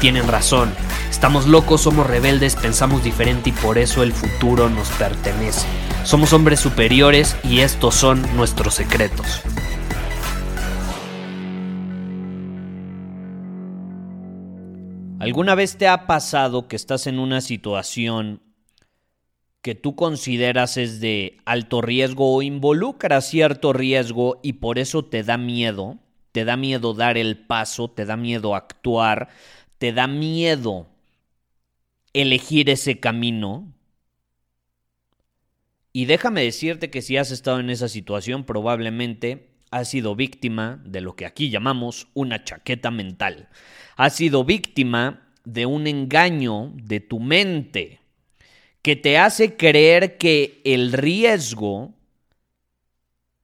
tienen razón. Estamos locos, somos rebeldes, pensamos diferente y por eso el futuro nos pertenece. Somos hombres superiores y estos son nuestros secretos. ¿Alguna vez te ha pasado que estás en una situación que tú consideras es de alto riesgo o involucra cierto riesgo y por eso te da miedo? Te da miedo dar el paso, te da miedo actuar, te da miedo elegir ese camino. Y déjame decirte que si has estado en esa situación, probablemente has sido víctima de lo que aquí llamamos una chaqueta mental has sido víctima de un engaño de tu mente que te hace creer que el riesgo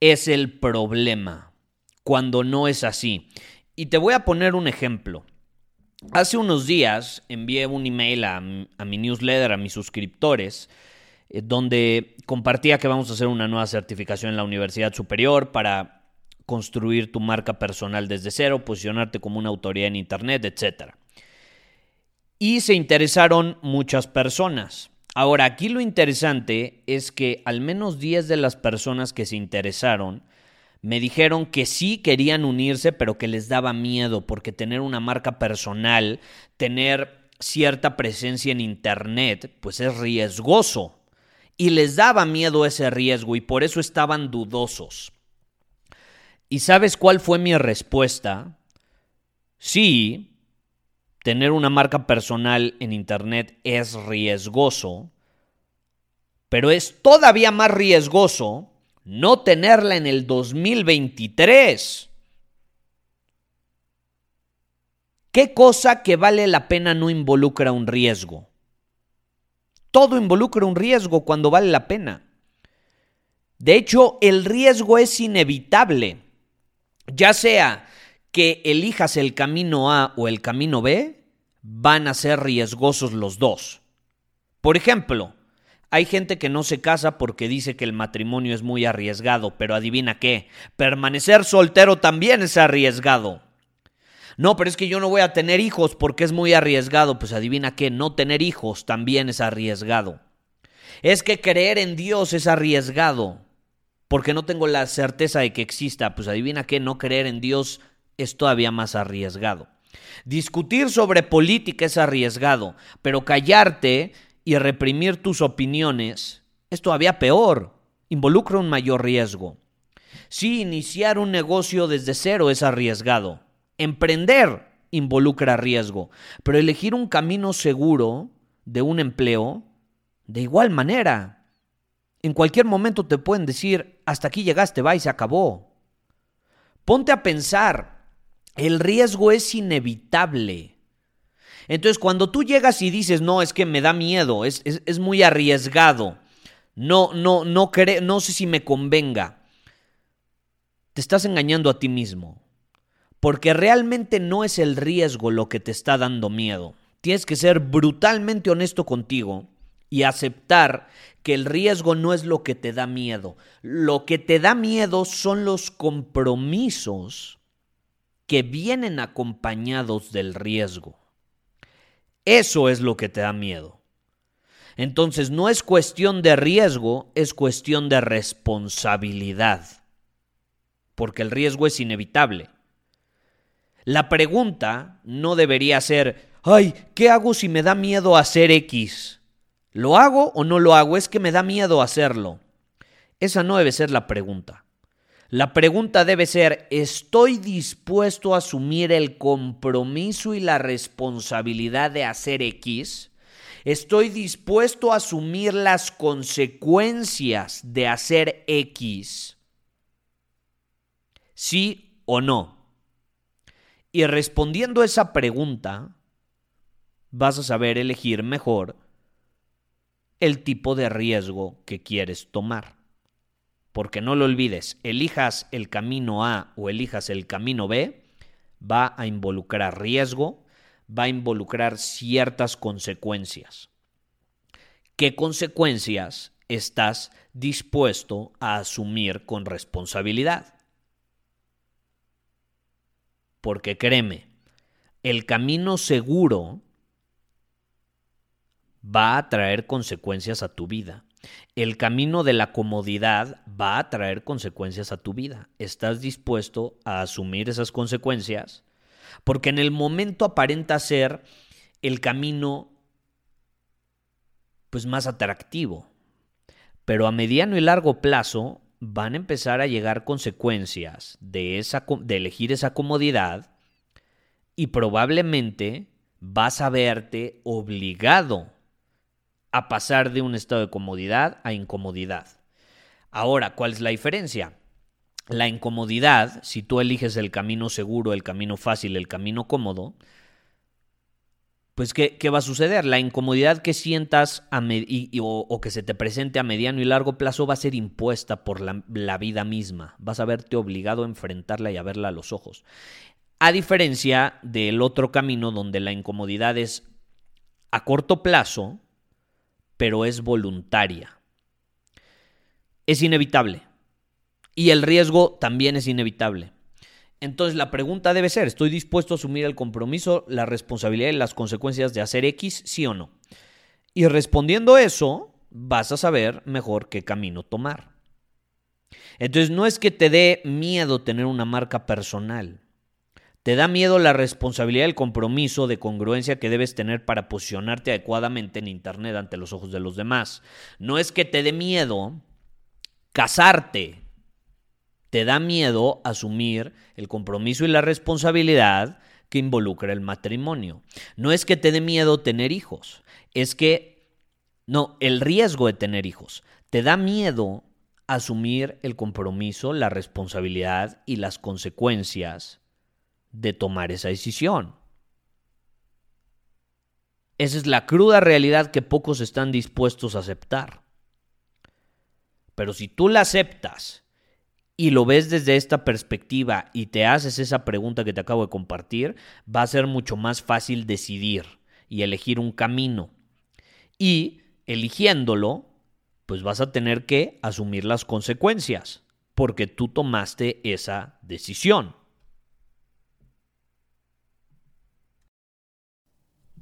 es el problema, cuando no es así. Y te voy a poner un ejemplo. Hace unos días envié un email a, mi newsletter, a mis suscriptores, eh, donde compartía que vamos a hacer una nueva certificación en la Universidad Superior para construir tu marca personal desde cero, posicionarte como una autoridad en Internet, etc. Y se interesaron muchas personas. Ahora, aquí lo interesante es que al menos 10 de las personas que se interesaron me dijeron que sí querían unirse, pero que les daba miedo, porque tener una marca personal, tener cierta presencia en Internet, pues es riesgoso. Y les daba miedo ese riesgo y por eso estaban dudosos. ¿Y sabes cuál fue mi respuesta? Sí, tener una marca personal en Internet es riesgoso, pero es todavía más riesgoso no tenerla en el 2023. ¿Qué cosa que vale la pena no involucra un riesgo? Todo involucra un riesgo cuando vale la pena. De hecho, el riesgo es inevitable. Ya sea que elijas el camino A o el camino B, van a ser riesgosos los dos. Por ejemplo, hay gente que no se casa porque dice que el matrimonio es muy arriesgado, pero adivina qué, permanecer soltero también es arriesgado. No, pero es que yo no voy a tener hijos porque es muy arriesgado. Pues adivina qué, no tener hijos también es arriesgado. Es que creer en Dios es arriesgado porque no tengo la certeza de que exista, pues adivina qué, no creer en Dios es todavía más arriesgado. Discutir sobre política es arriesgado, pero callarte y reprimir tus opiniones es todavía peor, involucra un mayor riesgo. Sí, iniciar un negocio desde cero es arriesgado. Emprender involucra riesgo, pero elegir un camino seguro de un empleo, de igual manera. En cualquier momento te pueden decir, hasta aquí llegaste, va y se acabó. Ponte a pensar, el riesgo es inevitable. Entonces, cuando tú llegas y dices, no, es que me da miedo, es, es, muy arriesgado, no, no, no, no sé si me convenga, te estás engañando a ti mismo. Porque realmente no es el riesgo lo que te está dando miedo. Tienes que ser brutalmente honesto contigo y aceptar que el riesgo no es lo que te da miedo. Lo que te da miedo son los compromisos que vienen acompañados del riesgo. Eso es lo que te da miedo. Entonces no es cuestión de riesgo, es cuestión de responsabilidad. Porque el riesgo es inevitable. La pregunta no debería ser, ay, ¿qué hago si me da miedo hacer X? ¿Lo hago o no lo hago? Es que me da miedo hacerlo. Esa no debe ser la pregunta. La pregunta debe ser, ¿estoy dispuesto a asumir el compromiso y la responsabilidad de hacer X? Estoy dispuesto a asumir las consecuencias de hacer X. ¿Sí o no? Y respondiendo esa pregunta, vas a saber elegir mejor el tipo de riesgo que quieres tomar. Porque no lo olvides, elijas el camino A o elijas el camino B, va a involucrar riesgo, va a involucrar ciertas consecuencias. ¿Qué consecuencias estás dispuesto a asumir con responsabilidad? Porque créeme, el camino seguro va a traer consecuencias a tu vida. El camino de la comodidad va a traer consecuencias a tu vida. ¿Estás dispuesto a asumir esas consecuencias? Porque en el momento aparenta ser el camino pues más atractivo. Pero a mediano y largo plazo van a empezar a llegar consecuencias de, esa, de elegir esa comodidad y probablemente vas a verte obligado a pasar de un estado de comodidad a incomodidad. Ahora, ¿cuál es la diferencia? La incomodidad, si tú eliges el camino seguro, el camino fácil, el camino cómodo, pues ¿qué, qué va a suceder? La incomodidad que sientas o, que se te presente a mediano y largo plazo va a ser impuesta por la vida misma. Vas a verte obligado a enfrentarla y a verla a los ojos. A diferencia del otro camino donde la incomodidad es a corto plazo, pero es voluntaria. Es inevitable. Y el riesgo también es inevitable. Entonces la pregunta debe ser, ¿estoy dispuesto a asumir el compromiso, la responsabilidad y las consecuencias de hacer X, sí o no? Y respondiendo eso, vas a saber mejor qué camino tomar. Entonces no es que te dé miedo tener una marca personal. Te da miedo la responsabilidad, el compromiso de congruencia que debes tener para posicionarte adecuadamente en Internet ante los ojos de los demás. No es que te dé miedo casarte. Te da miedo asumir el compromiso y la responsabilidad que involucra el matrimonio. No es que te dé miedo tener hijos. Es que, no, el riesgo de tener hijos. Te da miedo asumir el compromiso, la responsabilidad y las consecuencias de tomar esa decisión. Esa es la cruda realidad que pocos están dispuestos a aceptar. Pero si tú la aceptas y lo ves desde esta perspectiva y te haces esa pregunta que te acabo de compartir, va a ser mucho más fácil decidir y elegir un camino. Y eligiéndolo, pues vas a tener que asumir las consecuencias, porque tú tomaste esa decisión.